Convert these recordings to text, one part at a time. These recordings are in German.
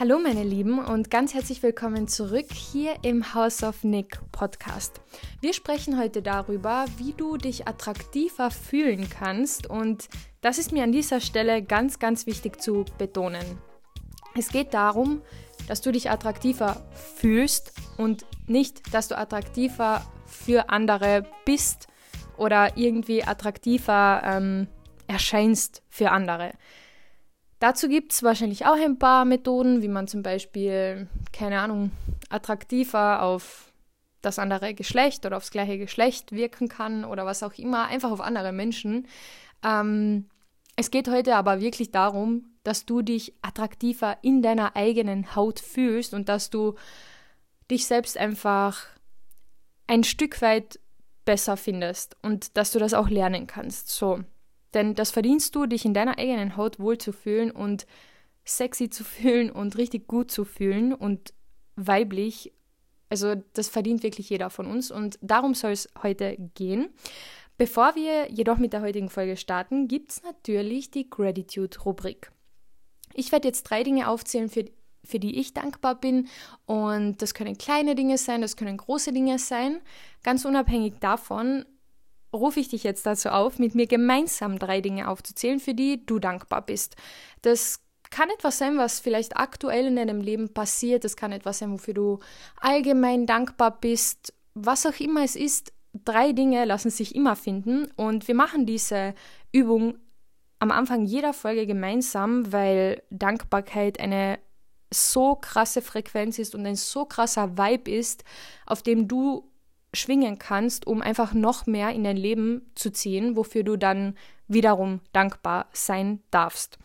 Hallo meine Lieben und ganz herzlich willkommen zurück hier im House of Nick Podcast. Wir sprechen heute darüber, wie du dich attraktiver fühlen kannst und das ist mir an dieser Stelle ganz, ganz wichtig zu betonen. Es geht darum, dass du dich attraktiver fühlst und nicht, dass du attraktiver für andere bist oder irgendwie attraktiver ähm, erscheinst für andere. Dazu gibt es wahrscheinlich auch ein paar Methoden, wie man zum Beispiel, keine Ahnung, attraktiver auf das andere Geschlecht oder aufs gleiche Geschlecht wirken kann oder was auch immer, einfach auf andere Menschen. Ähm, es geht heute aber wirklich darum, dass du dich attraktiver in deiner eigenen Haut fühlst und dass du dich selbst einfach ein Stück weit besser findest und dass du das auch lernen kannst. So, denn das verdienst du, dich in deiner eigenen Haut wohlzufühlen und sexy zu fühlen und richtig gut zu fühlen und weiblich. Also das verdient wirklich jeder von uns und darum soll es heute gehen. Bevor wir jedoch mit der heutigen Folge starten, gibt es natürlich die Gratitude-Rubrik. Ich werde jetzt drei Dinge aufzählen, für, für die ich dankbar bin. Und das können kleine Dinge sein, das können große Dinge sein. Ganz unabhängig davon, rufe ich dich jetzt dazu auf, mit mir gemeinsam drei Dinge aufzuzählen, für die du dankbar bist. Das kann etwas sein, was vielleicht aktuell in deinem Leben passiert. Das kann etwas sein, wofür du allgemein dankbar bist. Was auch immer es ist, drei Dinge lassen sich immer finden. Und wir machen diese Übung am Anfang jeder Folge gemeinsam, weil Dankbarkeit eine so krasse Frequenz ist und ein so krasser Vibe ist, auf dem du schwingen kannst, um einfach noch mehr in dein Leben zu ziehen, wofür du dann wiederum dankbar sein darfst.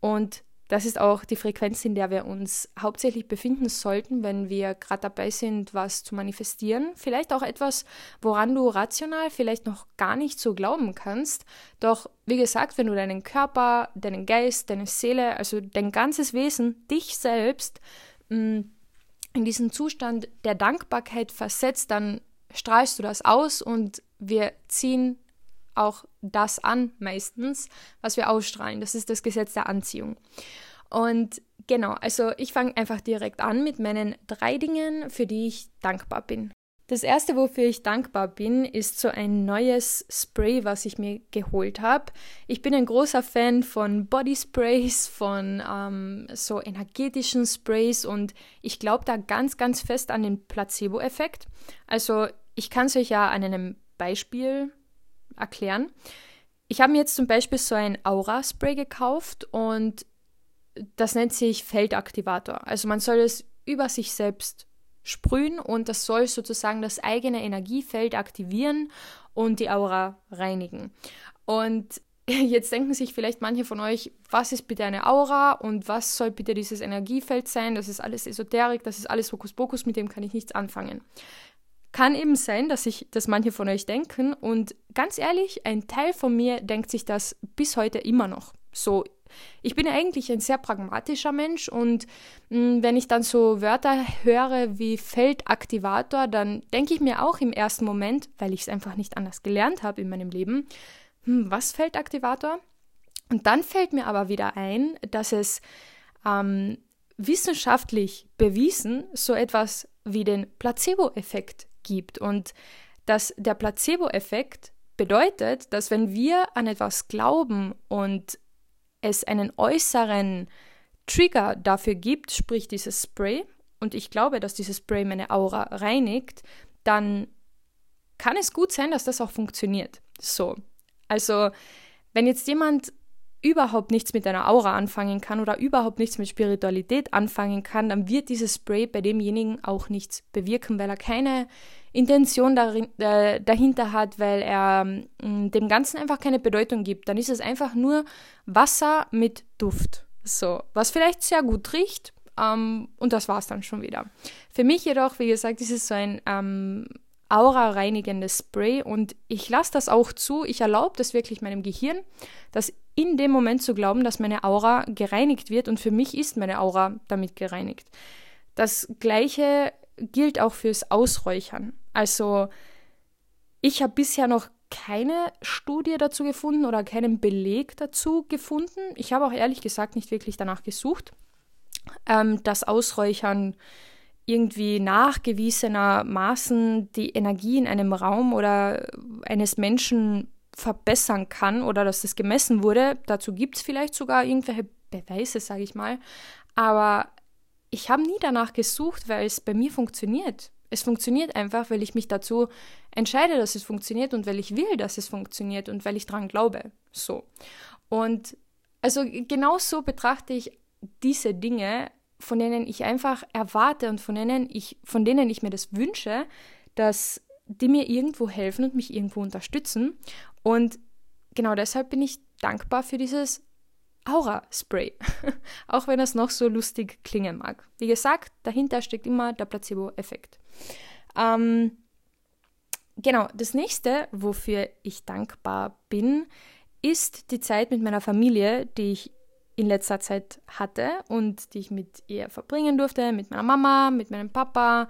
Und das ist auch die Frequenz, in der wir uns hauptsächlich befinden sollten, wenn wir gerade dabei sind, was zu manifestieren. Vielleicht auch etwas, woran du rational vielleicht noch gar nicht so glauben kannst. Doch wie gesagt, wenn du deinen Körper, deinen Geist, deine Seele, also dein ganzes Wesen, dich selbst mm, in diesen Zustand der Dankbarkeit versetzt, dann strahlst du das aus und wir ziehen auch das an meistens, was wir ausstrahlen. Das ist das Gesetz der Anziehung. Und genau, also ich fange einfach direkt an mit meinen drei Dingen, für die ich dankbar bin. Das erste, wofür ich dankbar bin, ist so ein neues Spray, was ich mir geholt habe. Ich bin ein großer Fan von Body Sprays, von ähm, so energetischen Sprays und ich glaube da ganz, ganz fest an den Placebo-Effekt. Also ich kann es euch ja an einem Beispiel erklären. Ich habe mir jetzt zum Beispiel so ein Aura-Spray gekauft und das nennt sich Feldaktivator. Also man soll es über sich selbst sprühen und das soll sozusagen das eigene Energiefeld aktivieren und die Aura reinigen. Und jetzt denken sich vielleicht manche von euch, was ist bitte eine Aura und was soll bitte dieses Energiefeld sein? Das ist alles Esoterik, das ist alles Hokuspokus, mit dem kann ich nichts anfangen. Kann eben sein, dass sich das manche von euch denken und ganz ehrlich, ein Teil von mir denkt sich das bis heute immer noch. So, ich bin eigentlich ein sehr pragmatischer Mensch und mh, hm, wenn ich dann so Wörter höre wie Feldaktivator, dann denke ich mir auch im ersten Moment, weil ich es einfach nicht anders gelernt habe in meinem Leben, hm, was Feldaktivator? Und dann fällt mir aber wieder ein, dass es ähm, wissenschaftlich bewiesen so etwas wie den Placebo-Effekt gibt. Und dass der Placebo-Effekt bedeutet, dass wenn wir an etwas glauben und es einen äußeren Trigger dafür gibt, sprich dieses Spray, und ich glaube, dass dieses Spray meine Aura reinigt, dann kann es gut sein, dass das auch funktioniert. So. Also, wenn jetzt jemand überhaupt nichts mit deiner Aura anfangen kann oder überhaupt nichts mit Spiritualität anfangen kann, dann wird dieses Spray bei demjenigen auch nichts bewirken, weil er keine Intention darin, äh, dahinter hat, weil er äh, dem Ganzen einfach keine Bedeutung gibt. Dann ist es einfach nur Wasser mit Duft. So, was vielleicht sehr gut riecht, ähm, und das war es dann schon wieder. Für mich jedoch, wie gesagt, ist es so ein ähm, aura-reinigendes Spray und ich lasse das auch zu. Ich erlaube das wirklich meinem Gehirn, das in dem Moment zu glauben, dass meine Aura gereinigt wird und für mich ist meine Aura damit gereinigt. Das gleiche gilt auch fürs Ausräuchern. Also ich habe bisher noch keine Studie dazu gefunden oder keinen Beleg dazu gefunden. Ich habe auch ehrlich gesagt nicht wirklich danach gesucht. ähm, das Ausräuchern irgendwie nachgewiesenermaßen die Energie in einem Raum oder eines Menschen verbessern kann oder dass das gemessen wurde. Dazu gibt es vielleicht sogar irgendwelche Beweise, sage ich mal. Aber ich habe nie danach gesucht, weil es bei mir funktioniert. Es funktioniert einfach, weil ich mich dazu entscheide, dass es funktioniert und weil ich will, dass es funktioniert und weil ich daran glaube. So. Und also genau so betrachte ich diese Dinge, von denen ich einfach erwarte und von denen ich, von denen ich mir das wünsche, dass die mir irgendwo helfen und mich irgendwo unterstützen. Und genau deshalb bin ich dankbar für dieses Aura-Spray. Auch wenn es noch so lustig klingen mag. Wie gesagt, dahinter steckt immer der Placebo-Effekt. Ähm, genau, das nächste, wofür ich dankbar bin, ist die Zeit mit meiner Familie, die ich in letzter Zeit hatte und die ich mit ihr verbringen durfte, mit meiner Mama, mit meinem Papa,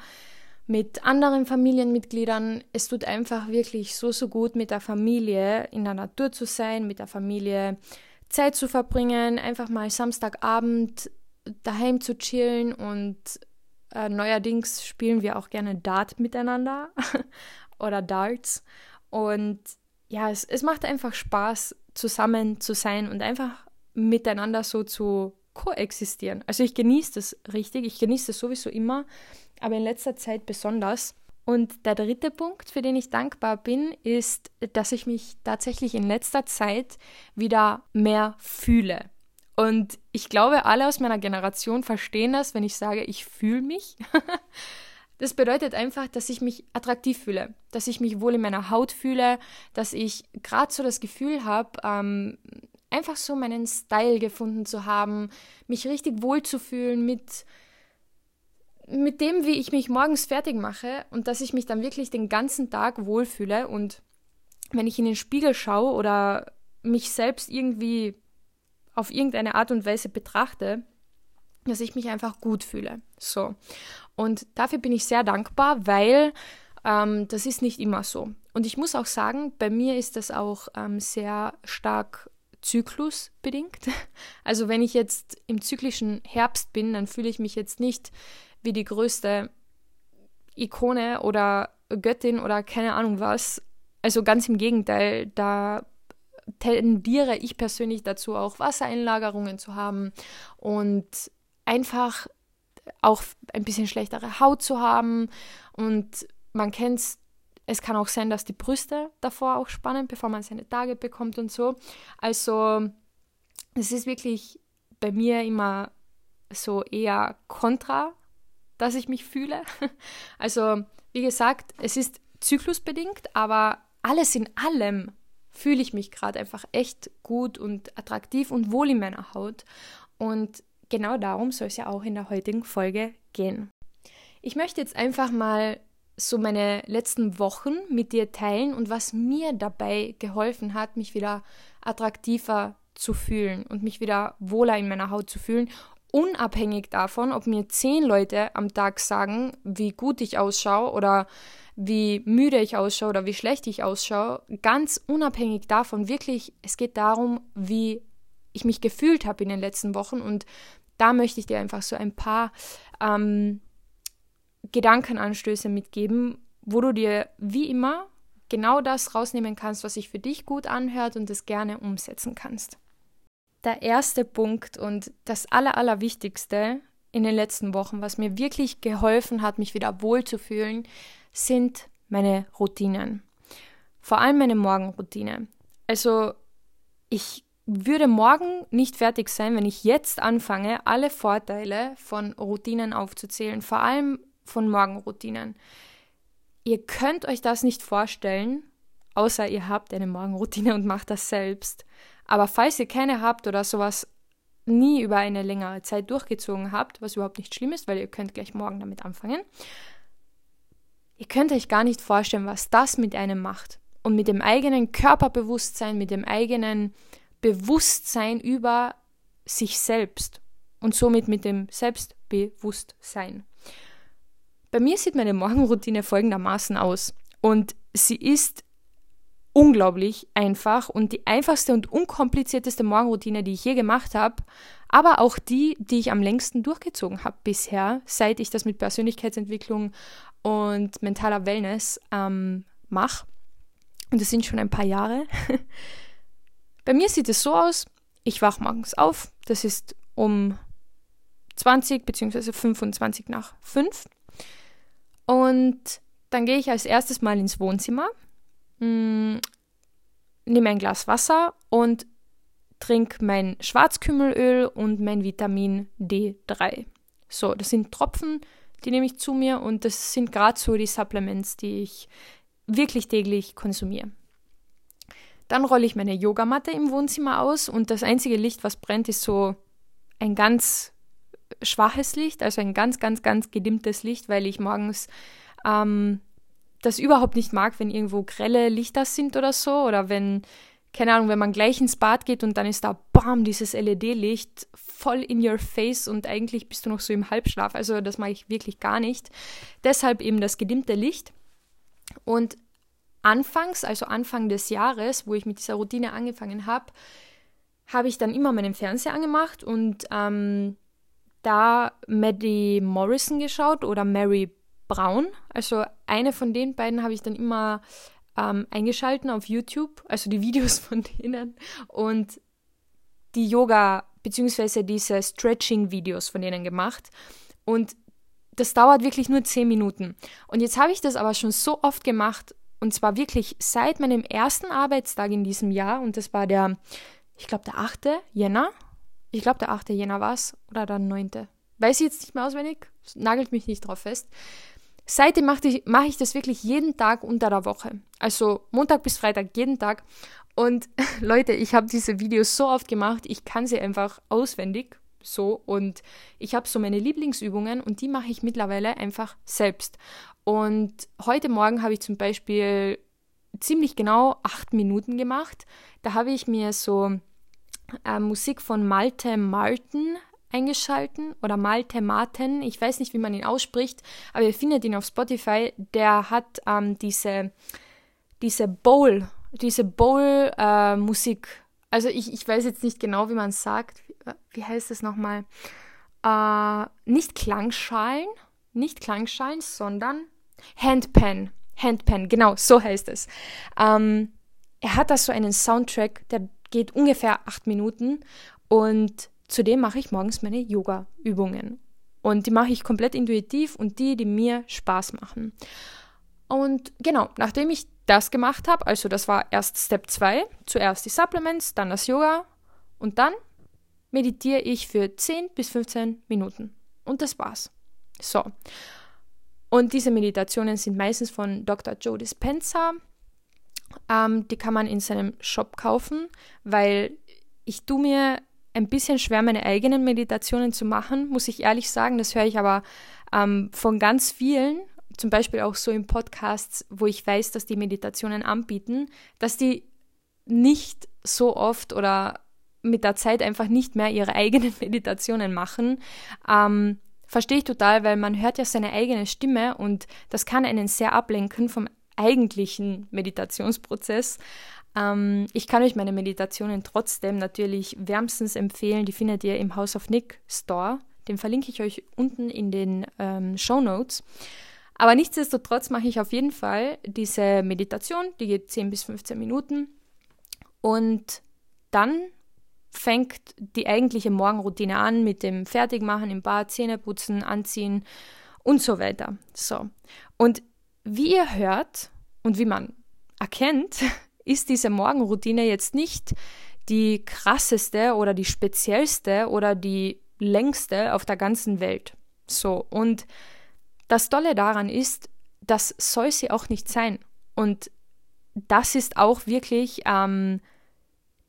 mit anderen Familienmitgliedern. Es tut einfach wirklich so, so gut, mit der Familie in der Natur zu sein, mit der Familie Zeit zu verbringen, einfach mal Samstagabend daheim zu chillen und äh, neuerdings spielen wir auch gerne Dart miteinander oder Darts. Und ja, es, es macht einfach Spaß, zusammen zu sein und einfach miteinander so zu koexistieren. Also ich genieße das richtig, ich genieße das sowieso immer, aber in letzter Zeit besonders. Und der dritte Punkt, für den ich dankbar bin, ist, dass ich mich tatsächlich in letzter Zeit wieder mehr fühle. Und ich glaube, alle aus meiner Generation verstehen das, wenn ich sage, ich fühle mich. Das bedeutet einfach, dass ich mich attraktiv fühle, dass ich mich wohl in meiner Haut fühle, dass ich gerade so das Gefühl habe, ähm, einfach so meinen Style gefunden zu haben, mich richtig wohl zu fühlen mit mit dem, wie ich mich morgens fertig mache und dass ich mich dann wirklich den ganzen Tag wohlfühle und wenn ich in den Spiegel schaue oder mich selbst irgendwie auf irgendeine Art und Weise betrachte, dass ich mich einfach gut fühle. So. Und dafür bin ich sehr dankbar, weil ähm, das ist nicht immer so. Und ich muss auch sagen, bei mir ist das auch ähm, sehr stark zyklusbedingt. Also wenn ich jetzt im zyklischen Herbst bin, dann fühle ich mich jetzt nicht wie die größte Ikone oder Göttin oder keine Ahnung was. Also ganz im Gegenteil, da tendiere ich persönlich dazu, auch Wassereinlagerungen zu haben und einfach auch ein bisschen schlechtere Haut zu haben. Und man kennt es, es kann auch sein, dass die Brüste davor auch spannen, bevor man seine Tage bekommt und so. Also es ist wirklich bei mir immer so eher kontra dass ich mich fühle. Also, wie gesagt, es ist zyklusbedingt, aber alles in allem fühle ich mich gerade einfach echt gut und attraktiv und wohl in meiner Haut. Und genau darum soll es ja auch in der heutigen Folge gehen. Ich möchte jetzt einfach mal so meine letzten Wochen mit dir teilen und was mir dabei geholfen hat, mich wieder attraktiver zu fühlen und mich wieder wohler in meiner Haut zu fühlen unabhängig davon, ob mir zehn Leute am Tag sagen, wie gut ich ausschaue oder wie müde ich ausschaue oder wie schlecht ich ausschaue, ganz unabhängig davon, wirklich, es geht darum, wie ich mich gefühlt habe in den letzten Wochen und da möchte ich dir einfach so ein paar ähm, Gedankenanstöße mitgeben, wo du dir wie immer genau das rausnehmen kannst, was sich für dich gut anhört und es gerne umsetzen kannst. Der erste Punkt und das Aller, Allerwichtigste in den letzten Wochen, was mir wirklich geholfen hat, mich wieder wohlzufühlen, sind meine Routinen. Vor allem meine Morgenroutine. Also ich würde morgen nicht fertig sein, wenn ich jetzt anfange, alle Vorteile von Routinen aufzuzählen, vor allem von Morgenroutinen. Ihr könnt euch das nicht vorstellen, außer ihr habt eine Morgenroutine und macht das selbst. Aber falls ihr keine habt oder sowas nie über eine längere Zeit durchgezogen habt, was überhaupt nicht schlimm ist, weil ihr könnt gleich morgen damit anfangen, ihr könnt euch gar nicht vorstellen, was das mit einem macht. Und mit dem eigenen Körperbewusstsein, mit dem eigenen Bewusstsein über sich selbst und somit mit dem Selbstbewusstsein. Bei mir sieht meine Morgenroutine folgendermaßen aus und sie ist unglaublich einfach und die einfachste und unkomplizierteste Morgenroutine, die ich je gemacht habe. aber auch die, die ich am längsten durchgezogen habe bisher, seit ich das mit Persönlichkeitsentwicklung und mentaler Wellness ähm, mache. Und das sind schon ein paar Jahre. Bei mir sieht es so aus, ich wache morgens auf, das ist um 20 bzw. 25 nach 5. Und dann gehe ich als erstes mal ins Wohnzimmer, mm, nehme ein Glas Wasser und trinke mein Schwarzkümmelöl und mein Vitamin D3. So, das sind Tropfen, die nehme ich zu mir und das sind gerade so die Supplements, die ich wirklich täglich konsumiere. Dann rolle ich meine Yogamatte im Wohnzimmer aus und das einzige Licht, was brennt, ist so ein ganz schwaches Licht, also ein ganz, ganz, ganz gedimmtes Licht, weil ich morgens ähm, das überhaupt nicht mag, wenn irgendwo grelle Lichter sind oder so oder wenn keine Ahnung, wenn man gleich ins Bad geht und dann ist da, bam, dieses LED-Licht voll in your face und eigentlich bist du noch so im Halbschlaf. Also das mache ich wirklich gar nicht. Deshalb eben das gedimmte Licht. Und anfangs, also Anfang des Jahres, wo ich mit dieser Routine angefangen habe, habe ich dann immer meinen Fernseher angemacht und ähm, da Maddie Morrison geschaut oder Mary Brown. Also eine von den beiden habe ich dann immer ähm, eingeschalten auf YouTube, also die Videos von denen und die Yoga bzw. diese Stretching-Videos von denen gemacht. Und das dauert wirklich nur 10 Minuten. Und jetzt habe ich das aber schon so oft gemacht und zwar wirklich seit meinem ersten Arbeitstag in diesem Jahr und das war der, ich glaube, der 8. Jänner. Ich glaube, der 8. Jänner war es oder der 9. Weiß ich jetzt nicht mehr auswendig, nagelt mich nicht drauf fest. Seitdem mache ich, mach ich das wirklich jeden Tag unter der Woche. Also Montag bis Freitag jeden Tag. Und Leute, ich habe diese Videos so oft gemacht, ich kann sie einfach auswendig so und ich habe so meine Lieblingsübungen und die mache ich mittlerweile einfach selbst. Und heute Morgen habe ich zum Beispiel ziemlich genau acht Minuten gemacht. Da habe ich mir so äh, Musik von Malte Martin eingeschalten oder Malte Marten, ich weiß nicht, wie man ihn ausspricht, aber ihr findet ihn auf Spotify. Der hat ähm, diese, diese Bowl, diese Bowl-Musik. Äh, also ich, ich weiß jetzt nicht genau, wie man es sagt. Wie, wie heißt es nochmal? Äh, nicht Klangschalen, nicht Klangschalen, sondern Handpan. Handpan, genau, so heißt es. Ähm, er hat da so einen Soundtrack, der geht ungefähr acht Minuten und Zudem mache ich morgens meine Yoga-Übungen. Und die mache ich komplett intuitiv und die, die mir Spaß machen. Und genau, nachdem ich das gemacht habe, also das war erst Step 2, zuerst die Supplements, dann das Yoga und dann meditiere ich für 10 bis 15 Minuten. Und das war's. So. Und diese Meditationen sind meistens von Dr. Joe Dispenza. Ähm, die kann man in seinem Shop kaufen, weil ich tue mir ein bisschen schwer, meine eigenen Meditationen zu machen, muss ich ehrlich sagen. Das höre ich aber ähm, von ganz vielen, zum Beispiel auch so in Podcasts, wo ich weiß, dass die Meditationen anbieten, dass die nicht so oft oder mit der Zeit einfach nicht mehr ihre eigenen Meditationen machen. Ähm, verstehe ich total, weil man hört ja seine eigene Stimme und das kann einen sehr ablenken vom eigentlichen Meditationsprozess. Ähm, ich kann euch meine Meditationen trotzdem natürlich wärmstens empfehlen. Die findet ihr im House of Nick Store. Den verlinke ich euch unten in den ähm, Show Notes. Aber nichtsdestotrotz mache ich auf jeden Fall diese Meditation, die geht 10 bis 15 Minuten. Und dann fängt die eigentliche Morgenroutine an mit dem Fertigmachen im Bad, Zähneputzen, Anziehen und so weiter. So. Und wie ihr hört und wie man erkennt, ist diese Morgenroutine jetzt nicht die krasseste oder die speziellste oder die längste auf der ganzen Welt. So, und das Tolle daran ist, das soll sie auch nicht sein. Und das ist auch wirklich ähm,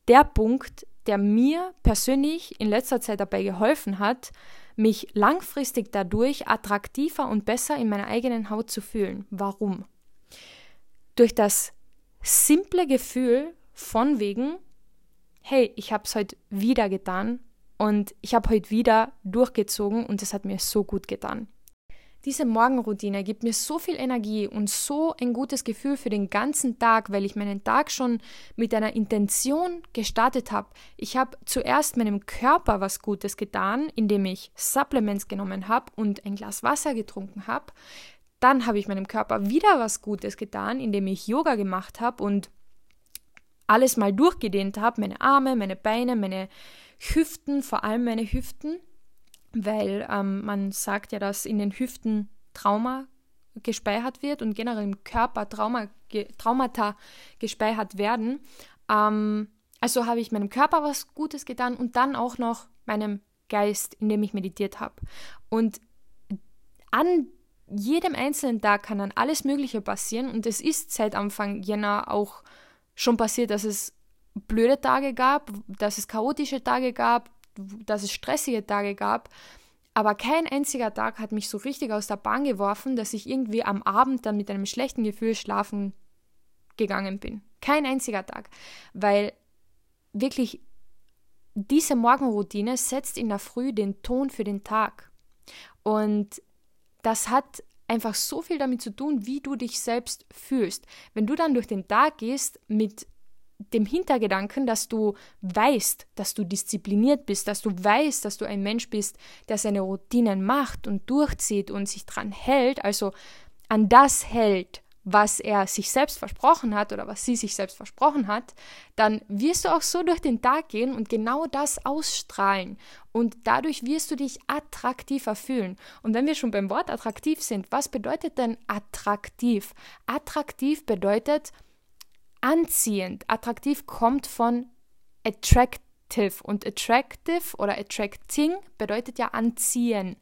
der Punkt, der mir persönlich in letzter Zeit dabei geholfen hat, mich langfristig dadurch attraktiver und besser in meiner eigenen Haut zu fühlen. Warum? Durch das simple Gefühl von wegen, hey, ich habe es heute wieder getan und ich habe heute wieder durchgezogen und es hat mir so gut getan. diese Morgenroutine gibt mir so viel Energie und so ein gutes Gefühl für den ganzen Tag, weil ich meinen Tag schon mit einer Intention gestartet habe. Ich habe zuerst meinem Körper was Gutes getan, indem ich Supplements genommen habe und ein Glas Wasser getrunken habe. Dann habe ich meinem Körper wieder was Gutes getan, indem ich Yoga gemacht habe und alles mal durchgedehnt habe, meine Arme, meine Beine, meine Hüften, vor allem meine Hüften weil ähm, man sagt ja, dass in den Hüften Trauma gespeichert wird und generell im Körper Trauma, ge, Traumata gespeichert werden. Ähm, also habe ich meinem Körper was Gutes getan und dann auch noch meinem Geist, indem ich meditiert habe. Und an jedem einzelnen Tag kann dann alles Mögliche passieren und es ist seit Anfang Jänner auch schon passiert, dass es blöde Tage gab, dass es chaotische Tage gab, dass es stressige Tage gab, aber kein einziger Tag hat mich so richtig aus der Bahn geworfen, dass ich irgendwie am Abend dann mit einem schlechten Gefühl schlafen gegangen bin. Kein einziger Tag, weil wirklich diese Morgenroutine setzt in der Früh den Ton für den Tag. Und das hat einfach so viel damit zu tun, wie du dich selbst fühlst. Wenn du dann durch den Tag gehst mit dem Hintergedanken, dass du weißt, dass du diszipliniert bist, dass du weißt, dass du ein Mensch bist, der seine Routinen macht und durchzieht und sich dran hält, also an das hält, was er sich selbst versprochen hat oder was sie sich selbst versprochen hat, dann wirst du auch so durch den Tag gehen und genau das ausstrahlen. Und dadurch wirst du dich attraktiver fühlen. Und wenn wir schon beim Wort attraktiv sind, was bedeutet denn attraktiv? Attraktiv bedeutet, anziehend. Attraktiv kommt von attractive und attractive oder attracting bedeutet ja anziehen.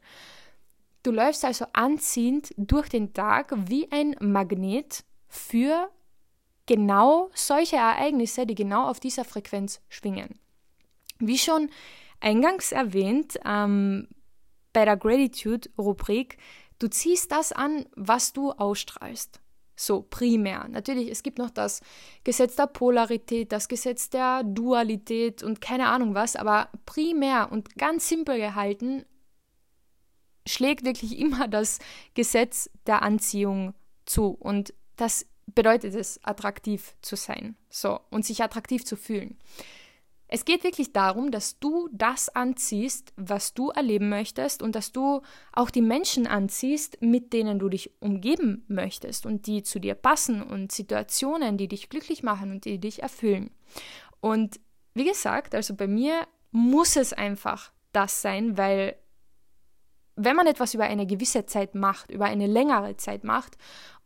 Du läufst also anziehend durch den Tag wie ein Magnet für genau solche Ereignisse, die genau auf dieser Frequenz schwingen. Wie schon eingangs erwähnt, ähm, bei der Gratitude-Rubrik, du ziehst das an, was du ausstrahlst. So, primär. Natürlich, es gibt noch das Gesetz der Polarität, das Gesetz der Dualität und keine Ahnung was, aber primär und ganz simpel gehalten schlägt wirklich immer das Gesetz der Anziehung zu. Und das bedeutet es, attraktiv zu sein. So, und sich attraktiv zu fühlen. Es geht wirklich darum, dass du das anziehst, was du erleben möchtest und dass du auch die Menschen anziehst, mit denen du dich umgeben möchtest und die zu dir passen und Situationen, die dich glücklich machen und die dich erfüllen. Und wie gesagt, also bei mir muss es einfach das sein, weil wenn man etwas über eine gewisse Zeit macht, über eine längere Zeit macht,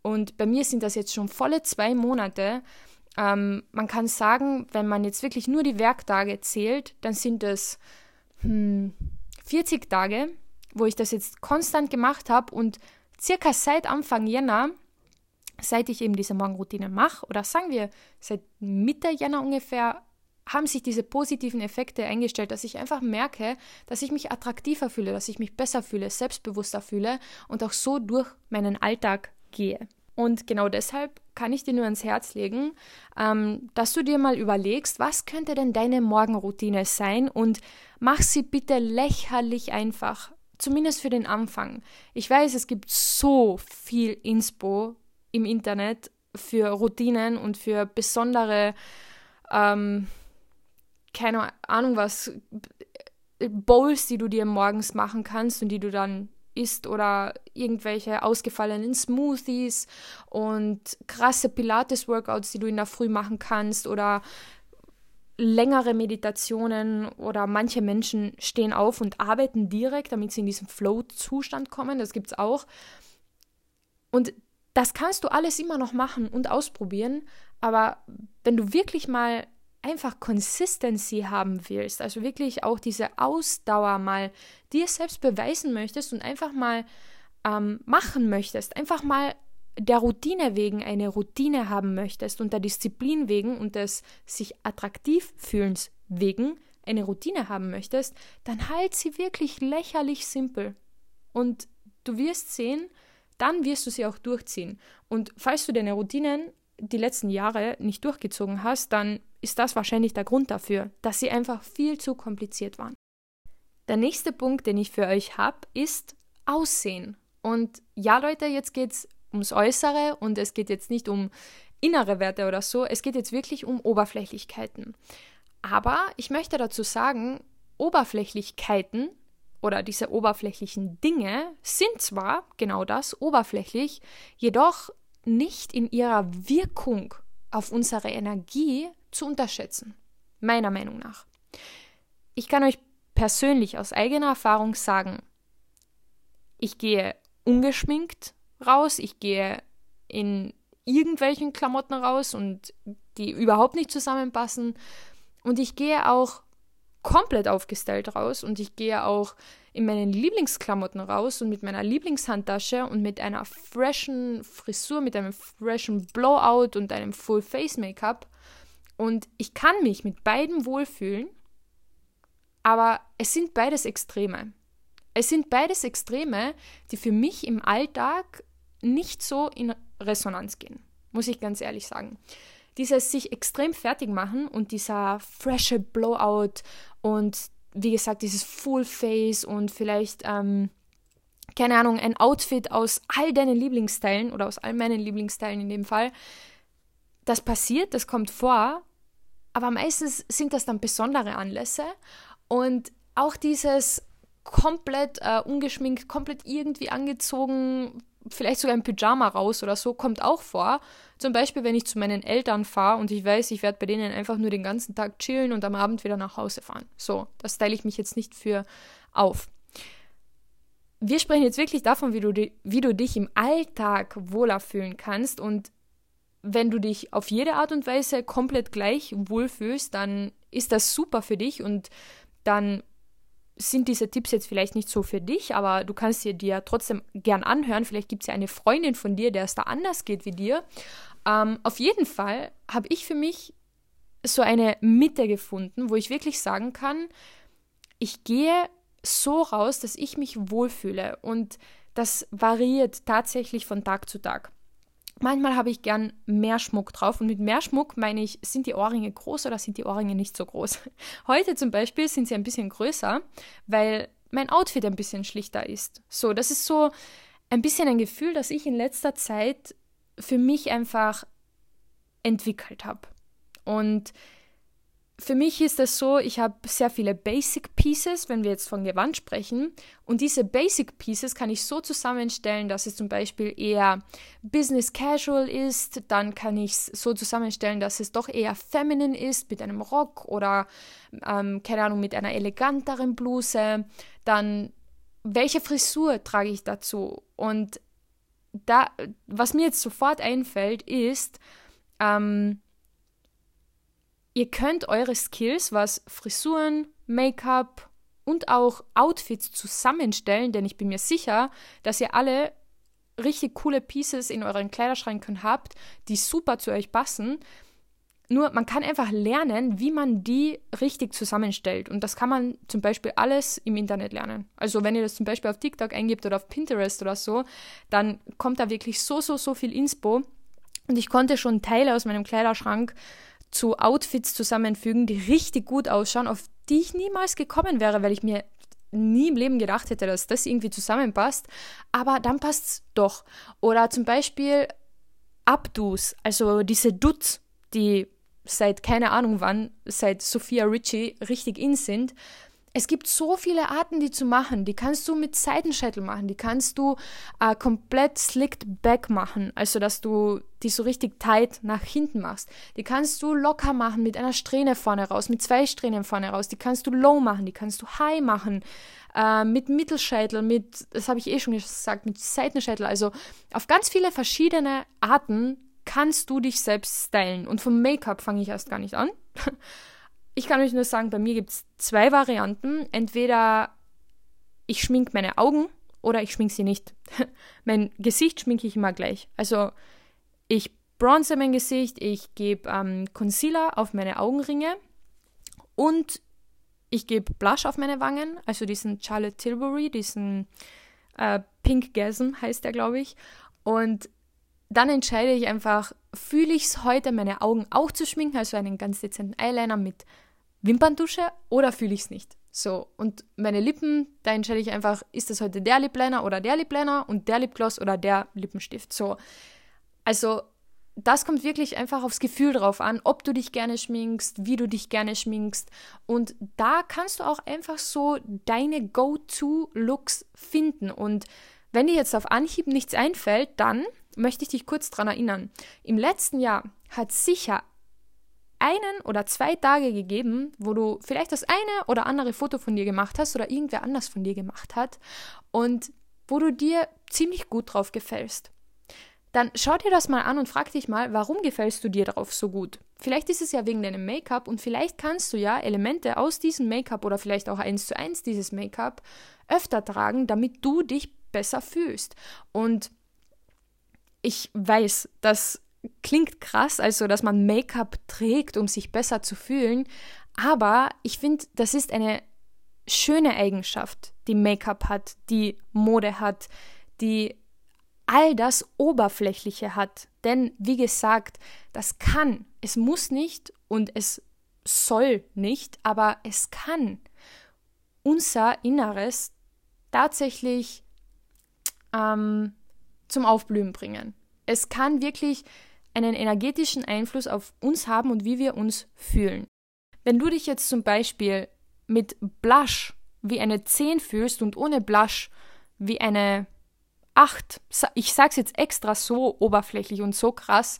und bei mir sind das jetzt schon volle zwei Monate, ähm, man kann sagen, wenn man jetzt wirklich nur die Werktage zählt, dann sind es hm, 40 Tage, wo ich das jetzt konstant gemacht habe und circa seit Anfang Jänner, seit ich eben diese Morgenroutine mache, oder sagen wir seit Mitte Jänner ungefähr, haben sich diese positiven Effekte eingestellt, dass ich einfach merke, dass ich mich attraktiver fühle, dass ich mich besser fühle, selbstbewusster fühle und auch so durch meinen Alltag gehe. Und genau deshalb kann ich dir nur ans Herz legen, ähm, dass du dir mal überlegst, was könnte denn deine Morgenroutine sein und mach sie bitte lächerlich einfach. Zumindest für den Anfang. Ich weiß, es gibt so viel Inspo im Internet für Routinen und für besondere, ähm, keine Ahnung was, Bowls, die du dir morgens machen kannst und die du dann isst oder irgendwelche ausgefallenen Smoothies und krasse Pilates-Workouts, die du in der Früh machen kannst oder längere Meditationen oder manche Menschen stehen auf und arbeiten direkt, damit sie in diesen Flow-Zustand kommen. Das gibt es auch. Und das kannst du alles immer noch machen und ausprobieren, aber wenn du wirklich mal einfach Consistency haben willst, also wirklich auch diese Ausdauer mal dir selbst beweisen möchtest und einfach mal ähm, machen möchtest, einfach mal der Routine wegen eine Routine haben möchtest und der Disziplin wegen und des sich attraktiv fühlens wegen eine Routine haben möchtest, dann halt sie wirklich lächerlich simpel. Und du wirst sehen, dann wirst du sie auch durchziehen. Und falls du deine Routinen die letzten Jahre nicht durchgezogen hast, dann ist das wahrscheinlich der Grund dafür, dass sie einfach viel zu kompliziert waren. Der nächste Punkt, den ich für euch habe, ist Aussehen. Und ja, Leute, jetzt geht es ums Äußere und es geht jetzt nicht um innere Werte oder so, es geht jetzt wirklich um Oberflächlichkeiten. Aber ich möchte dazu sagen, Oberflächlichkeiten oder diese oberflächlichen Dinge sind zwar genau das, oberflächlich, jedoch nicht in ihrer Wirkung auf unsere Energie zu unterschätzen. Meiner Meinung nach. Ich kann euch persönlich aus eigener Erfahrung sagen, ich gehe ungeschminkt raus, ich gehe in irgendwelchen Klamotten raus und die überhaupt nicht zusammenpassen und ich gehe auch komplett aufgestellt raus und ich gehe auch in meinen Lieblingsklamotten raus und mit meiner Lieblingshandtasche und mit einer freshen Frisur, mit einem freshen Blowout und einem Full Face Make-up. Und ich kann mich mit beiden wohlfühlen, aber es sind beides Extreme. Es sind beides Extreme, die für mich im Alltag nicht so in Resonanz gehen, muss ich ganz ehrlich sagen dieses sich extrem fertig machen und dieser frische Blowout und wie gesagt, dieses Full Face und vielleicht, ähm, keine Ahnung, ein Outfit aus all deinen Lieblingsteilen oder aus all meinen Lieblingsteilen in dem Fall. Das passiert, das kommt vor, aber meistens sind das dann besondere Anlässe und auch dieses komplett äh, ungeschminkt, komplett irgendwie angezogen, vielleicht sogar im Pyjama raus oder so, kommt auch vor. Zum Beispiel, wenn ich zu meinen Eltern fahre und ich weiß, ich werde bei denen einfach nur den ganzen Tag chillen und am Abend wieder nach Hause fahren. So, das teile ich mich jetzt nicht für auf. Wir sprechen jetzt wirklich davon, wie du, wie du dich im Alltag wohler fühlen kannst und wenn du dich auf jede Art und Weise komplett gleich wohlfühlst, dann ist das super für dich und dann sind diese Tipps jetzt vielleicht nicht so für dich, aber du kannst sie dir trotzdem gern anhören. Vielleicht gibt es ja eine Freundin von dir, der es da anders geht wie dir. Ähm, auf jeden Fall habe ich für mich so eine Mitte gefunden, wo ich wirklich sagen kann, ich gehe so raus, dass ich mich wohlfühle und das variiert tatsächlich von Tag zu Tag. Manchmal habe ich gern mehr Schmuck drauf und mit mehr Schmuck meine ich, sind die Ohrringe groß oder sind die Ohrringe nicht so groß? Heute zum Beispiel sind sie ein bisschen größer, weil mein Outfit ein bisschen schlichter ist. So, das ist so ein bisschen ein Gefühl, das ich in letzter Zeit für mich einfach entwickelt habe. Und für mich ist es so, ich habe sehr viele Basic Pieces, wenn wir jetzt von Gewand sprechen. Und diese Basic Pieces kann ich so zusammenstellen, dass es zum Beispiel eher Business Casual ist. Dann kann ich es so zusammenstellen, dass es doch eher feminine ist mit einem Rock oder, ähm, keine Ahnung, mit einer eleganteren Bluse. Dann, welche Frisur trage ich dazu? Und da, was mir jetzt sofort einfällt, ist, ähm, Ihr könnt eure Skills, was Frisuren, Make-up und auch Outfits zusammenstellen, denn ich bin mir sicher, dass ihr alle richtig coole Pieces in euren Kleiderschränken habt, die super zu euch passen. Nur man kann einfach lernen, wie man die richtig zusammenstellt. Und das kann man zum Beispiel alles im Internet lernen. Also wenn ihr das zum Beispiel auf TikTok eingibt oder auf Pinterest oder so, dann kommt da wirklich so, so, so viel Inspo. Und ich konnte schon Teile aus meinem Kleiderschrank zu Outfits zusammenfügen, die richtig gut ausschauen, auf die ich niemals gekommen wäre, weil ich mir nie im Leben gedacht hätte, dass das irgendwie zusammenpasst. Aber dann passt es doch. Oder zum Beispiel Abdus, also diese Duts, die seit keine Ahnung wann, seit Sophia Ritchie richtig in sind, es gibt so viele Arten, die zu machen. Die kannst du mit Seitenscheitel machen, die kannst du äh, komplett slicked back machen, also dass du die so richtig tight nach hinten machst. Die kannst du locker machen mit einer Strähne vorne raus, mit zwei Strähnen vorne raus. Die kannst du low machen, die kannst du high machen, äh, mit Mittelscheitel, mit, das habe ich eh schon gesagt, mit Seitenscheitel. Also auf ganz viele verschiedene Arten kannst du dich selbst stylen. Und vom Make-up fange ich erst gar nicht an. Ich kann euch nur sagen, bei mir gibt es zwei Varianten. Entweder ich schminke meine Augen oder ich schminke sie nicht. mein Gesicht schminke ich immer gleich. Also ich bronze mein Gesicht, ich gebe ähm, Concealer auf meine Augenringe und ich gebe Blush auf meine Wangen, also diesen Charlotte Tilbury, diesen äh, Pink Gasm heißt der, glaube ich. Und dann entscheide ich einfach, fühle ich es heute, meine Augen auch zu schminken, also einen ganz dezenten Eyeliner mit Wimperntusche, oder fühle ich es nicht? So, und meine Lippen, da entscheide ich einfach, ist das heute der Lipliner oder der Lipliner und der Lipgloss oder der Lippenstift. So, also das kommt wirklich einfach aufs Gefühl drauf an, ob du dich gerne schminkst, wie du dich gerne schminkst. Und da kannst du auch einfach so deine Go-To-Looks finden. Und wenn dir jetzt auf Anhieb nichts einfällt, dann möchte ich dich kurz daran erinnern. Im letzten Jahr hat sicher einen oder zwei Tage gegeben, wo du vielleicht das eine oder andere Foto von dir gemacht hast oder irgendwer anders von dir gemacht hat und wo du dir ziemlich gut drauf gefällst. Dann schau dir das mal an und frag dich mal, warum gefällst du dir darauf so gut? Vielleicht ist es ja wegen deinem Make-up und vielleicht kannst du ja Elemente aus diesem Make-up oder vielleicht auch eins zu eins dieses Make-up öfter tragen, damit du dich besser fühlst. Und ich weiß, das klingt krass, also dass man Make-up trägt, um sich besser zu fühlen, aber ich finde, das ist eine schöne Eigenschaft, die Make-up hat, die Mode hat, die all das Oberflächliche hat. Denn, wie gesagt, das kann, es muss nicht und es soll nicht, aber es kann unser Inneres tatsächlich ähm, zum Aufblühen bringen. Es kann wirklich einen energetischen Einfluss auf uns haben und wie wir uns fühlen. Wenn du dich jetzt zum Beispiel mit Blush wie eine 10 fühlst und ohne Blush wie eine 8, ich sag's jetzt extra so oberflächlich und so krass,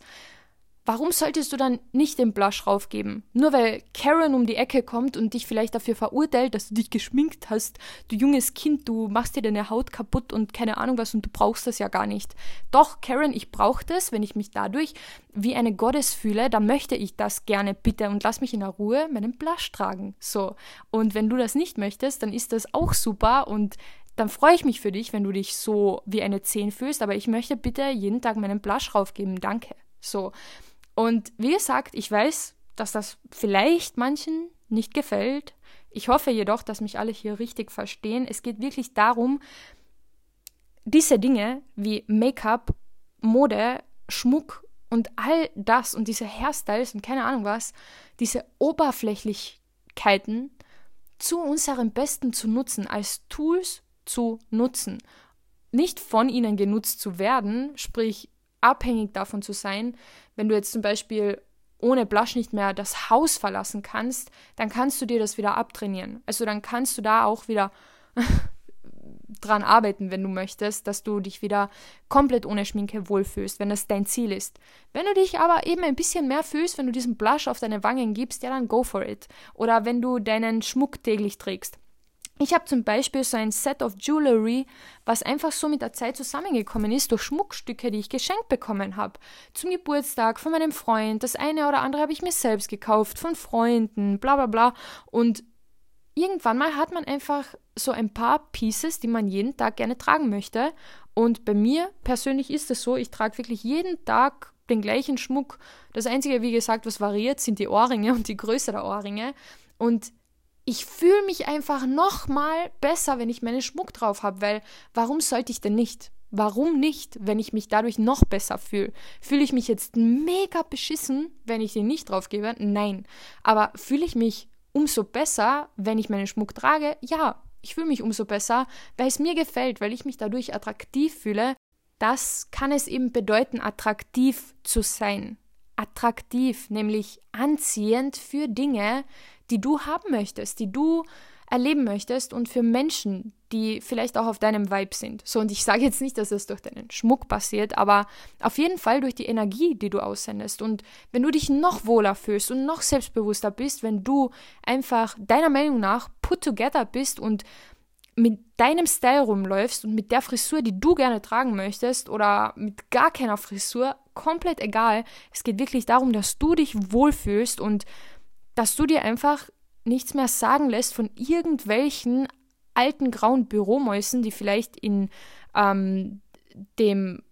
Warum solltest du dann nicht den Blush raufgeben? Nur weil Karen um die Ecke kommt und dich vielleicht dafür verurteilt, dass du dich geschminkt hast. Du junges Kind, du machst dir deine Haut kaputt und keine Ahnung was und du brauchst das ja gar nicht. Doch, Karen, ich brauche das, wenn ich mich dadurch wie eine Goddess fühle, dann möchte ich das gerne bitte und lass mich in der Ruhe meinen Blush tragen. So. Und wenn du das nicht möchtest, dann ist das auch super und dann freue ich mich für dich, wenn du dich so wie eine 10 fühlst, aber ich möchte bitte jeden Tag meinen Blush raufgeben. Danke. So. Und wie gesagt, ich weiß, dass das vielleicht manchen nicht gefällt. Ich hoffe jedoch, dass mich alle hier richtig verstehen. Es geht wirklich darum, diese Dinge wie Make-up, Mode, Schmuck und all das und diese Hairstyles und keine Ahnung was, diese Oberflächlichkeiten zu unserem Besten zu nutzen, als Tools zu nutzen. Nicht von ihnen genutzt zu werden, sprich abhängig davon zu sein. Wenn du jetzt zum Beispiel ohne Blush nicht mehr das Haus verlassen kannst, dann kannst du dir das wieder abtrainieren. Also dann kannst du da auch wieder dran arbeiten, wenn du möchtest, dass du dich wieder komplett ohne Schminke wohlfühlst, wenn das dein Ziel ist. Wenn du dich aber eben ein bisschen mehr fühlst, wenn du diesen Blush auf deine Wangen gibst, ja dann go for it. Oder wenn du deinen Schmuck täglich trägst. Ich habe zum Beispiel so ein Set of Jewelry, was einfach so mit der Zeit zusammengekommen ist durch Schmuckstücke, die ich geschenkt bekommen habe. Zum Geburtstag von meinem Freund. Das eine oder andere habe ich mir selbst gekauft, von Freunden, bla bla bla. Und irgendwann mal hat man einfach so ein paar Pieces, die man jeden Tag gerne tragen möchte. Und bei mir persönlich ist es so, ich trage wirklich jeden Tag den gleichen Schmuck. Das Einzige, wie gesagt, was variiert, sind die Ohrringe und die Größe der Ohrringe. Und ich fühle mich einfach noch mal besser, wenn ich meinen Schmuck drauf habe, weil warum sollte ich denn nicht? Warum nicht, wenn ich mich dadurch noch besser fühle? Fühle ich mich jetzt mega beschissen, wenn ich den nicht drauf gebe? Nein. Aber fühle ich mich umso besser, wenn ich meinen Schmuck trage? Ja, ich fühle mich umso besser, weil es mir gefällt, weil ich mich dadurch attraktiv fühle. Das kann es eben bedeuten, attraktiv zu sein. Attraktiv, nämlich anziehend für Dinge, die du haben möchtest, die du erleben möchtest und für Menschen, die vielleicht auch auf deinem Vibe sind. So, und ich sage jetzt nicht, dass es durch deinen Schmuck passiert, aber auf jeden Fall durch die Energie, die du aussendest. Und wenn du dich noch wohler fühlst und noch selbstbewusster bist, wenn du einfach deiner Meinung nach put together bist und mit deinem Style rumläufst und mit der Frisur, die du gerne tragen möchtest oder mit gar keiner Frisur, komplett egal. Es geht wirklich darum, dass du dich wohlfühlst und dass du dir einfach nichts mehr sagen lässt von irgendwelchen alten grauen Büromäusen, die vielleicht in ähm, dem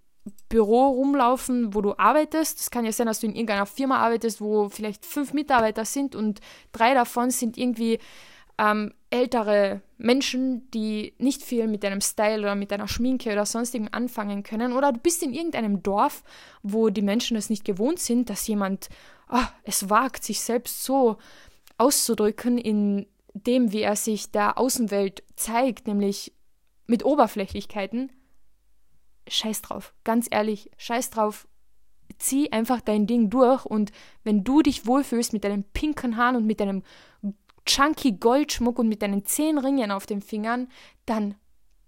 Büro rumlaufen, wo du arbeitest. Es kann ja sein, dass du in irgendeiner Firma arbeitest, wo vielleicht fünf Mitarbeiter sind und drei davon sind irgendwie ähm, ältere Menschen, die nicht viel mit deinem Style oder mit deiner Schminke oder sonstigem anfangen können. Oder du bist in irgendeinem Dorf, wo die Menschen es nicht gewohnt sind, dass jemand oh, es wagt, sich selbst so auszudrücken in dem, wie er sich der Außenwelt zeigt, nämlich mit Oberflächlichkeiten, scheiß drauf. Ganz ehrlich, scheiß drauf. Zieh einfach dein Ding durch und wenn du dich wohlfühlst mit deinen pinken Haaren und mit deinem chunky Goldschmuck und mit deinen zehn Ringen auf den Fingern, dann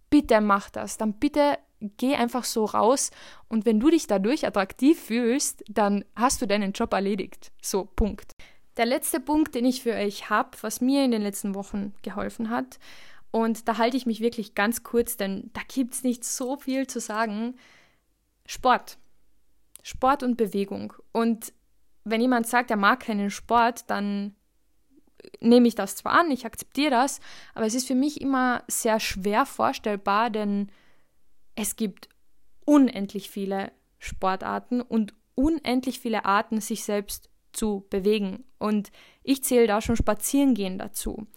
bitte mach das. Dann bitte geh einfach so raus und wenn du dich dadurch attraktiv fühlst, dann hast du deinen Job erledigt. So, Punkt. Der letzte Punkt, den ich für euch habe, was mir in den letzten Wochen geholfen hat, und da halte ich mich wirklich ganz kurz, denn da gibt es nicht so viel zu sagen. Sport. Sport und Bewegung. Und wenn jemand sagt, er mag keinen Sport, dann nehme ich das zwar an, ich akzeptiere das, aber es ist für mich immer sehr schwer vorstellbar, denn es gibt unendlich viele Sportarten und unendlich viele Arten, sich selbst zu bewegen. Und ich zähle da schon Spazierengehen dazu.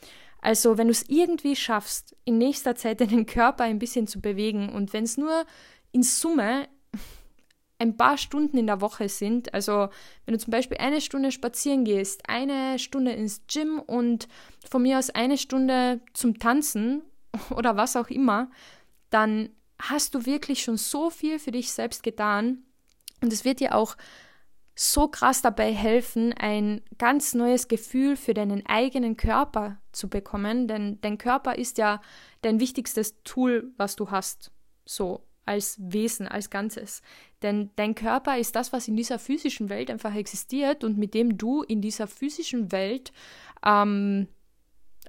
Also wenn du es irgendwie schaffst, in nächster Zeit deinen Körper ein bisschen zu bewegen und wenn es nur in Summe ein paar Stunden in der Woche sind, also wenn du zum Beispiel eine Stunde spazieren gehst, eine Stunde ins Gym und von mir aus eine Stunde zum Tanzen oder was auch immer, dann hast du wirklich schon so viel für dich selbst getan und es wird dir auch so krass dabei helfen, ein ganz neues Gefühl für deinen eigenen Körper zu bekommen, denn dein Körper ist ja dein wichtigstes Tool, was du hast, so als Wesen, als Ganzes. Denn dein Körper ist das, was in dieser physischen Welt einfach existiert und mit dem du in dieser physischen Welt ähm,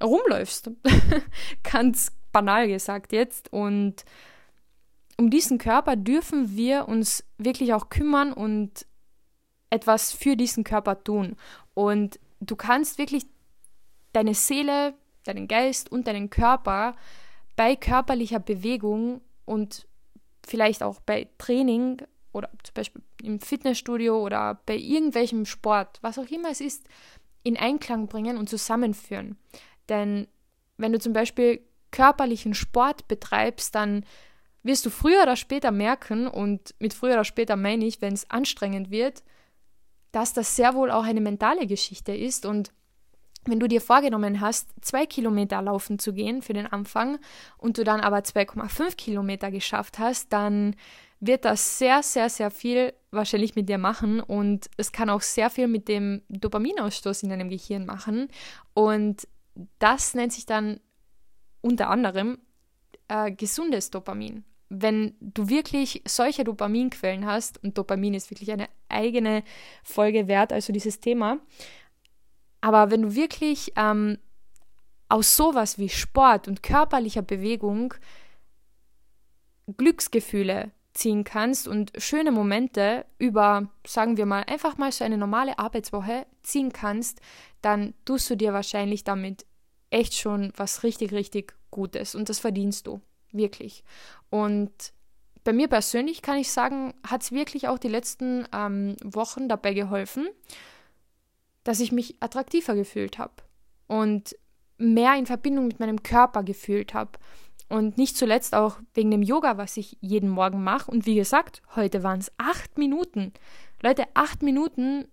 rumläufst. ganz banal gesagt jetzt. Und um diesen Körper dürfen wir uns wirklich auch kümmern und etwas für diesen Körper tun. Und du kannst wirklich deine Seele, deinen Geist und deinen Körper bei körperlicher Bewegung und vielleicht auch bei Training oder zum Beispiel im Fitnessstudio oder bei irgendwelchem Sport, was auch immer es ist, in Einklang bringen und zusammenführen. Denn wenn du zum Beispiel körperlichen Sport betreibst, dann wirst du früher oder später merken, und mit früher oder später meine ich, wenn es anstrengend wird, dass das sehr wohl auch eine mentale Geschichte ist. Und wenn du dir vorgenommen hast, zwei Kilometer laufen zu gehen für den Anfang und du dann aber 2,5 Kilometer geschafft hast, dann wird das sehr, sehr, sehr viel wahrscheinlich mit dir machen. Und es kann auch sehr viel mit dem Dopaminausstoß in deinem Gehirn machen. Und das nennt sich dann unter anderem äh, gesundes Dopamin wenn du wirklich solche Dopaminquellen hast, und Dopamin ist wirklich eine eigene Folge wert, also dieses Thema, aber wenn du wirklich ähm, aus sowas wie Sport und körperlicher Bewegung Glücksgefühle ziehen kannst und schöne Momente über, sagen wir mal, einfach mal so eine normale Arbeitswoche ziehen kannst, dann tust du dir wahrscheinlich damit echt schon was richtig, richtig Gutes und das verdienst du. Wirklich. Und bei mir persönlich kann ich sagen, hat es wirklich auch die letzten ähm, Wochen dabei geholfen, dass ich mich attraktiver gefühlt habe und mehr in Verbindung mit meinem Körper gefühlt habe. Und nicht zuletzt auch wegen dem Yoga, was ich jeden Morgen mache. Und wie gesagt, heute waren es acht Minuten. Leute, acht Minuten,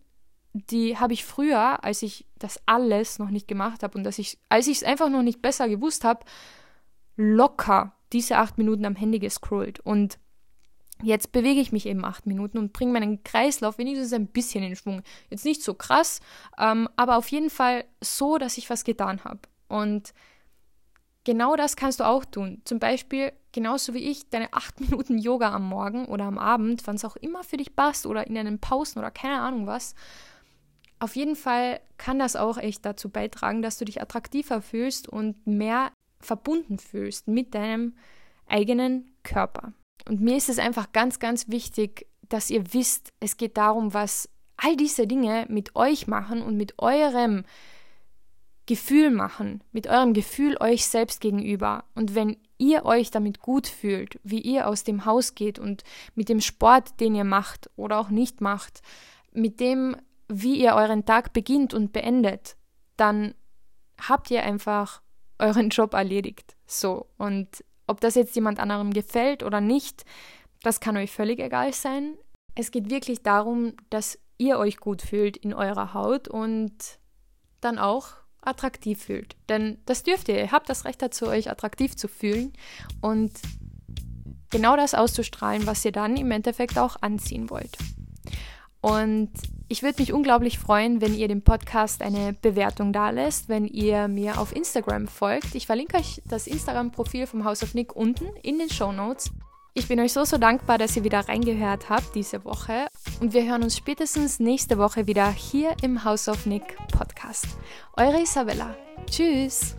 die habe ich früher, als ich das alles noch nicht gemacht habe und dass ich, als ich es einfach noch nicht besser gewusst habe, locker diese acht Minuten am Handy gescrollt und jetzt bewege ich mich eben acht Minuten und bringe meinen Kreislauf wenigstens ein bisschen in Schwung. Jetzt nicht so krass, ähm, aber auf jeden Fall so, dass ich was getan habe. Und genau das kannst du auch tun. Zum Beispiel genauso wie ich deine acht Minuten Yoga am Morgen oder am Abend, wann es auch immer für dich passt oder in deinen Pausen oder keine Ahnung was. Auf jeden Fall kann das auch echt dazu beitragen, dass du dich attraktiver fühlst und mehr verbunden fühlst mit deinem eigenen Körper. Und mir ist es einfach ganz, ganz wichtig, dass ihr wisst, es geht darum, was all diese Dinge mit euch machen und mit eurem Gefühl machen, mit eurem Gefühl euch selbst gegenüber. Und wenn ihr euch damit gut fühlt, wie ihr aus dem Haus geht und mit dem Sport, den ihr macht oder auch nicht macht, mit dem, wie ihr euren Tag beginnt und beendet, dann habt ihr einfach euren Job erledigt. So. Und ob das jetzt jemand anderem gefällt oder nicht, das kann euch völlig egal sein. Es geht wirklich darum, dass ihr euch gut fühlt in eurer Haut und dann auch attraktiv fühlt. Denn das dürft ihr. Ihr habt das Recht dazu, euch attraktiv zu fühlen und genau das auszustrahlen, was ihr dann im Endeffekt auch anziehen wollt. Und ich würde mich unglaublich freuen, wenn ihr dem Podcast eine Bewertung da lässt, wenn ihr mir auf Instagram folgt. Ich verlinke euch das Instagram-Profil vom House of Nick unten in den Show Notes. Ich bin euch so, so dankbar, dass ihr wieder reingehört habt diese Woche. Und wir hören uns spätestens nächste Woche wieder hier im House of Nick Podcast. Eure Isabella. Tschüss.